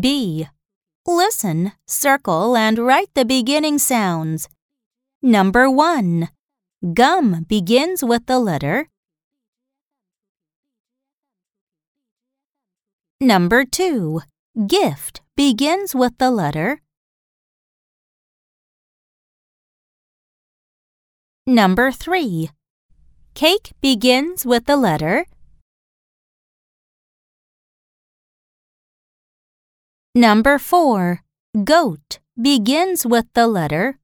B. Listen, circle, and write the beginning sounds. Number 1. Gum begins with the letter. Number 2. Gift begins with the letter. Number 3. Cake begins with the letter. Number 4. Goat begins with the letter.